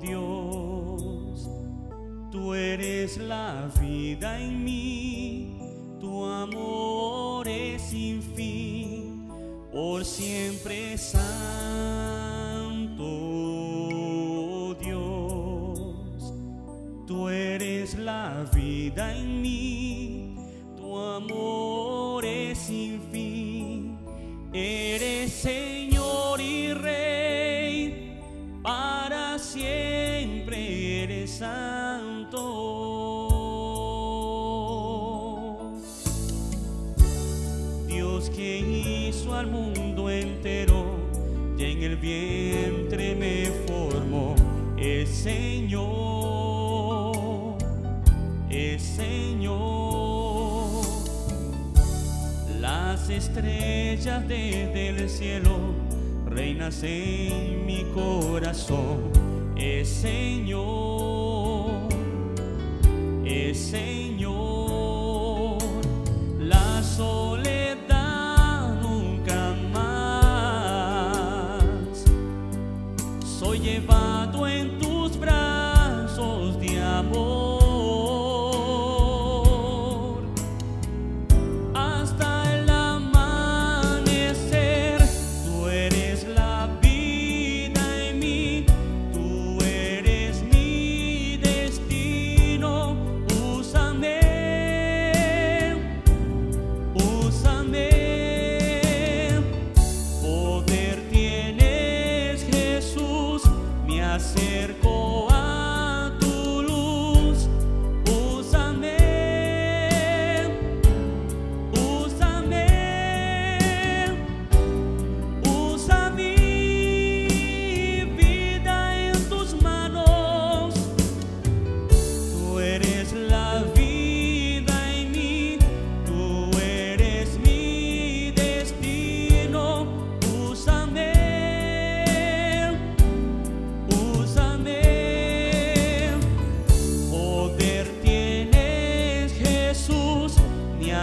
Dios, tú eres la vida en mí, tu amor es sin fin, por siempre Santo Dios, tú eres la vida en mí, siempre eres santo. Dios que hizo al mundo entero y en el vientre me formó, es Señor, es Señor. Las estrellas desde el cielo reinas en mi corazón, es Señor, es Señor. La soledad nunca más. Soy llevado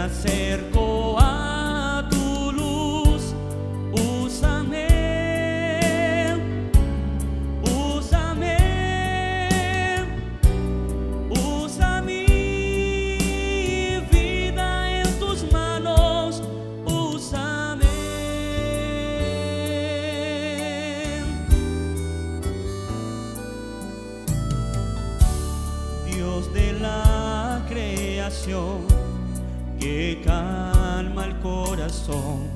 acerco a tu luz. Úsame, úsame, usa mi vida en tus manos. Úsame. Dios de la creación calma el corazón,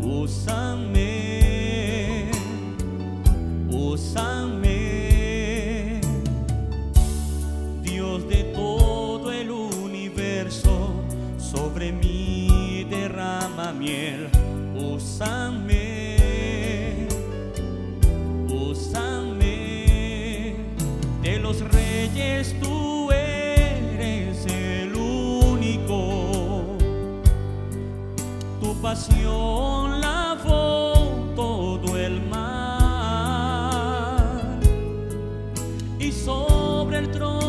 úsame, úsame. Dios de todo el universo, sobre mí derrama miel, úsame, úsame. De los reyes tú pasión lavó todo el mar. Y sobre el trono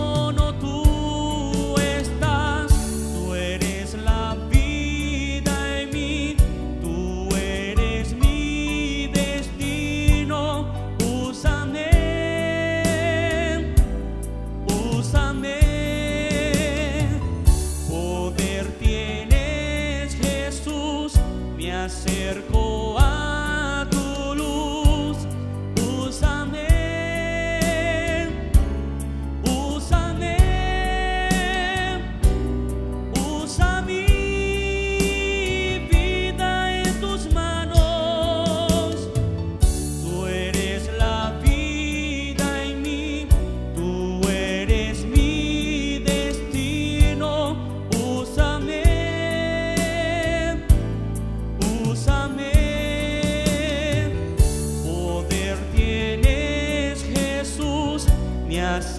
me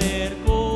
acercó.